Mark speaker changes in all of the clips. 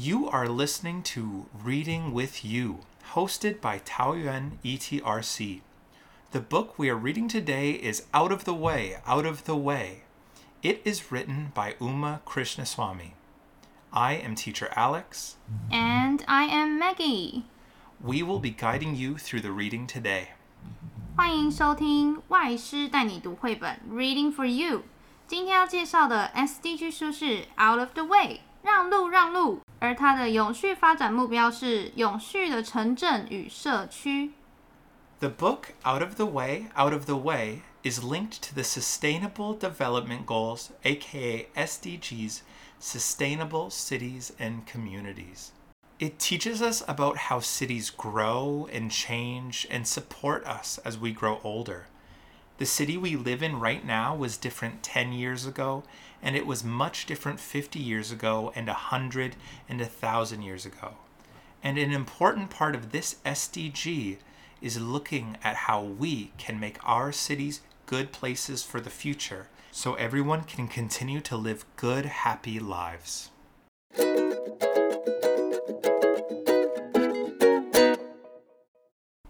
Speaker 1: You are listening to Reading with You, hosted by Taoyuan ETRC. The book we are reading today is Out of the Way, Out of the Way. It is written by Uma Krishnaswami. I am teacher Alex.
Speaker 2: And I am Maggie.
Speaker 1: We will be guiding you through the reading today.
Speaker 2: 欢迎收听外师带你读绘本 Reading for You。今天要介绍的 SDG 书是 Out of the Way，让路让路。而它的永续发展目标是永续的城镇与社区。
Speaker 1: The book Out of the Way, Out of the Way is linked to the Sustainable Development Goals, aka SDGs, Sustainable Cities and Communities. It teaches us about how cities grow and change and support us as we grow older. The city we live in right now was different 10 years ago, and it was much different 50 years ago, and 100 and 1,000 years ago. And an important part of this SDG is looking at how we can make our cities good places for the future so everyone can continue to live good, happy lives.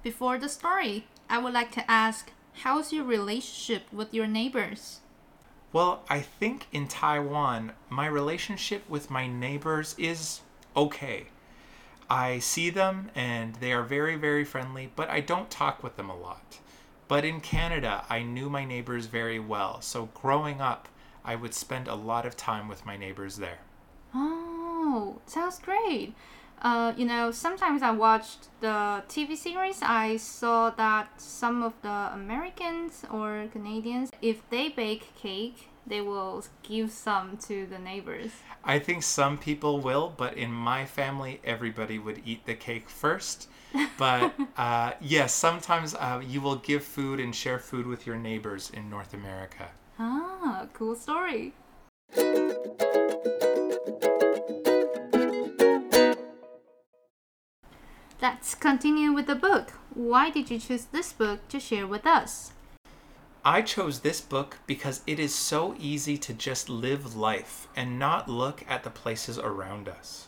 Speaker 2: Before the story, I would like to ask, how's your relationship with your neighbors?
Speaker 1: Well, I think in Taiwan, my relationship with my neighbors is okay. I see them and they are very, very friendly, but I don't talk with them a lot. But in Canada, I knew my neighbors very well, so growing up, I would spend a lot of time with my neighbors there.
Speaker 2: Oh, sounds great. Uh, you know, sometimes I watched the TV series. I saw that some of the Americans or Canadians, if they bake cake, they will give some to the neighbors.
Speaker 1: I think some people will, but in my family, everybody would eat the cake first. But uh, yes, sometimes uh, you will give food and share food with your neighbors in North America.
Speaker 2: Ah, cool story. Let's continue with the book. Why did you choose this book to share with us?
Speaker 1: I chose this book because it is so easy to just live life and not look at the places around us.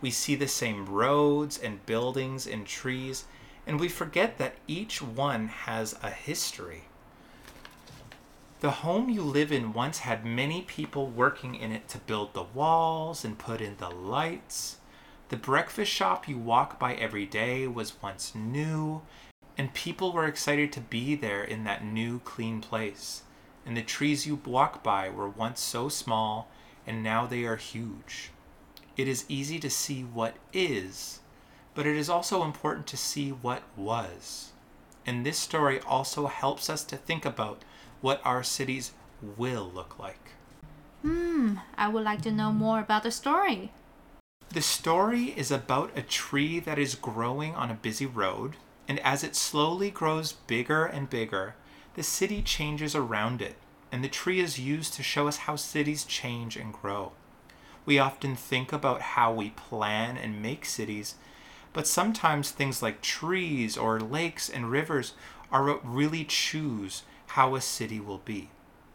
Speaker 1: We see the same roads and buildings and trees, and we forget that each one has a history. The home you live in once had many people working in it to build the walls and put in the lights. The breakfast shop you walk by every day was once new, and people were excited to be there in that new, clean place. And the trees you walk by were once so small, and now they are huge. It is easy to see what is, but it is also important to see what was. And this story also helps us to think about what our cities will look like.
Speaker 2: Hmm, I would like to know more about the story.
Speaker 1: The story is about a tree that is growing on a busy road, and as it slowly grows bigger and bigger, the city changes around it, and the tree is used to show us how cities change and grow. We often think about how we plan and make cities, but sometimes things like trees or lakes and rivers are what really choose how a city will be.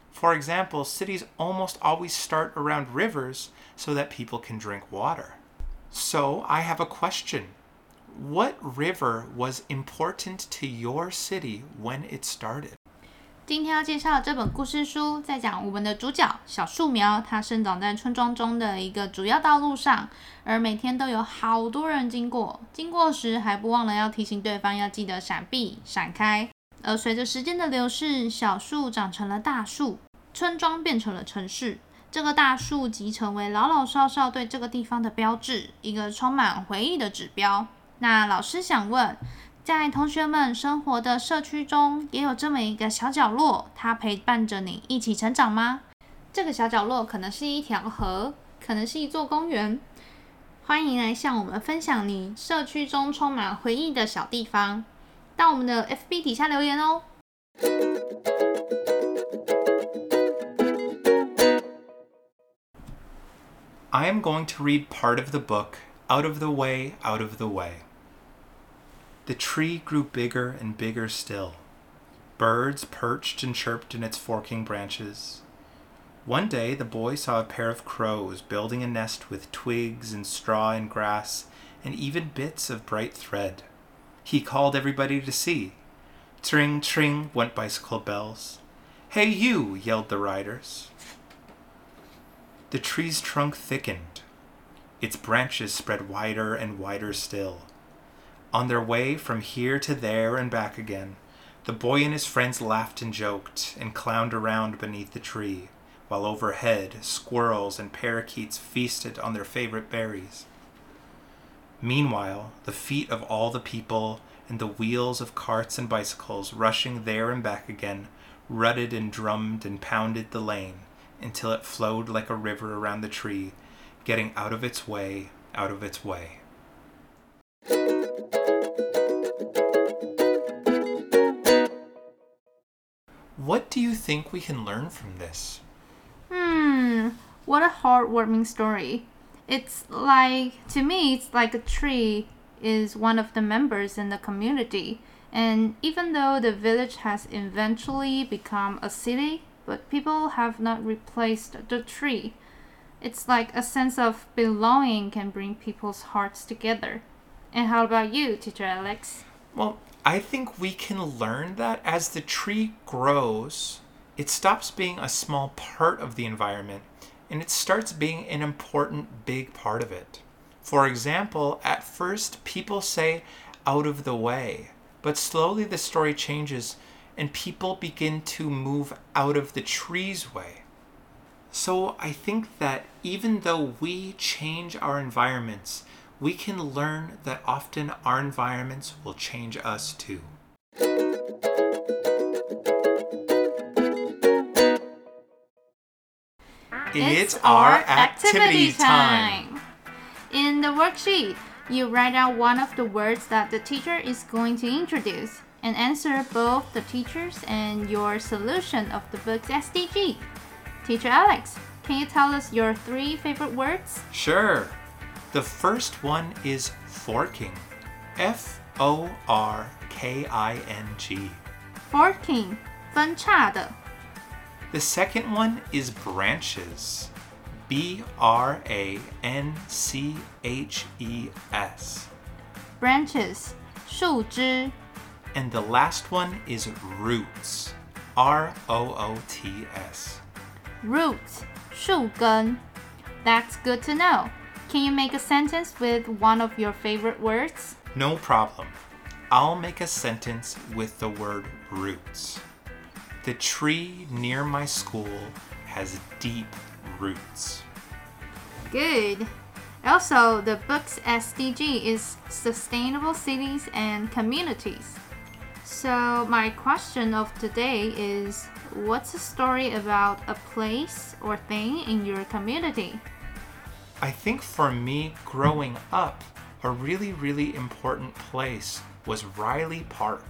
Speaker 1: For example, cities almost always start around rivers so that people can drink water. So, I have a question. What river was important to your city when it started?
Speaker 2: 今天要介绍的这本故事书，在讲我们的主角小树苗，它生长在村庄中的一个主要道路上，而每天都有好多人经过，经过时还不忘了要提醒对方要记得闪避、闪开。而随着时间的流逝，小树长成了大树，村庄变成了城市。这个大树即成为老老少少对这个地方的标志，一个充满回忆的指标。那老师想问，在同学们生活的社区中，也有这么一个小角落，它陪伴着你一起成长吗？这个小角落可能是一条河，可能是一座公园。欢迎来向我们分享你社区中充满回忆的小地方，到我们的 FB 底下留言哦。
Speaker 1: I am going to read part of the book, Out of the Way, Out of the Way. The tree grew bigger and bigger still. Birds perched and chirped in its forking branches. One day the boy saw a pair of crows building a nest with twigs and straw and grass and even bits of bright thread. He called everybody to see. Tring, tring went bicycle bells. Hey, you! yelled the riders. The tree's trunk thickened. Its branches spread wider and wider still. On their way from here to there and back again, the boy and his friends laughed and joked and clowned around beneath the tree, while overhead squirrels and parakeets feasted on their favorite berries. Meanwhile, the feet of all the people and the wheels of carts and bicycles rushing there and back again rutted and drummed and pounded the lane until it flowed like a river around the tree, getting out of its way, out of its way. What do you think we can learn from this?
Speaker 2: Hmm, what a heartwarming story. It's like, to me, it's like a tree is one of the members in the community. And even though the village has eventually become a city, but people have not replaced the tree. It's like a sense of belonging can bring people's hearts together. And how about you, teacher Alex?
Speaker 1: Well, I think we can learn that as the tree grows, it stops being a small part of the environment and it starts being an important big part of it. For example, at first people say out of the way, but slowly the story changes and people begin to move out of the tree's way. So I think that even though we change our environments, we can learn that often our environments will change us too.
Speaker 2: It's, our activity time. In the worksheet, you write out one of the words that the teacher is going to introduce and answer both the teacher's and your solution of the book's SDG. Teacher Alex, can you tell us your three favorite words?
Speaker 1: Sure. The first one is forking. F O R K I N G.
Speaker 2: Forking, 分叉的。
Speaker 1: The second one is branches. B R A N C H E S.
Speaker 2: Branches, 树枝。
Speaker 1: And the last one is roots. R O O T S.
Speaker 2: Roots, 树根. That's good to know. Can you make a sentence with one of your favorite words?
Speaker 1: No problem. I'll make a sentence with the word roots. The tree near my school has deep roots.
Speaker 2: Good. Also, the book's SDG is Sustainable Cities and Communities. So, my question of today is what's a story about a place or thing in your community?
Speaker 1: I think for me, growing up, a really, really important place was Riley Park.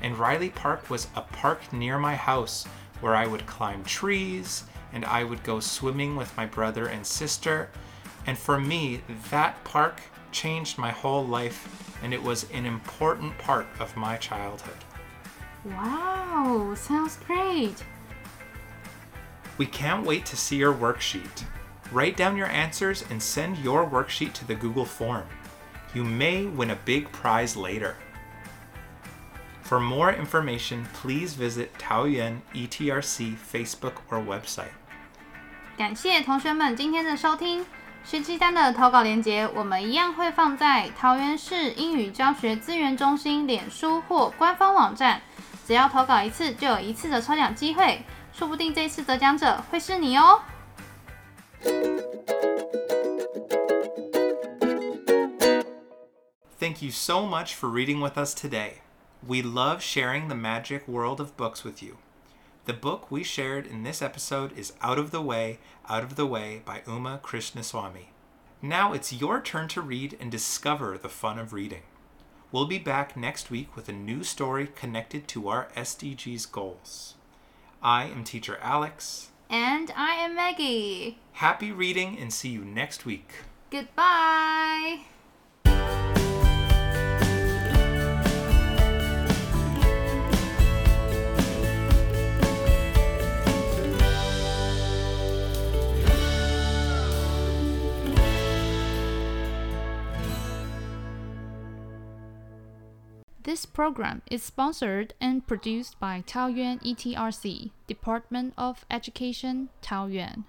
Speaker 1: And Riley Park was a park near my house where I would climb trees and I would go swimming with my brother and sister. And for me, that park changed my whole life and it was an important part of my childhood.
Speaker 2: Wow, sounds great.
Speaker 1: We can't wait to see your worksheet. Write down your answers and send your worksheet to the Google form. You may win a big prize later. For more information, please visit Taoyuan ETRC Facebook or website.
Speaker 2: 感谢同学们今天的收听。 学期单的投稿链接，我们一样会放在桃园市英语教学资源中心脸书或官方网站。只要投稿一次，就有一次的抽奖机会，说不定这次得奖者会是你哦。
Speaker 1: Thank you so much for reading with us today. We love sharing the magic world of books with you. The book we shared in this episode is Out of the Way, Out of the Way by Uma Krishnaswami. Now it's your turn to read and discover the fun of reading. We'll be back next week with a new story connected to our SDGs goals. I am teacher Alex.
Speaker 2: And I am Maggie.
Speaker 1: Happy reading and see you next week.
Speaker 2: Goodbye. This program is sponsored and produced by Taoyuan ETRC, Department of Education, Taoyuan.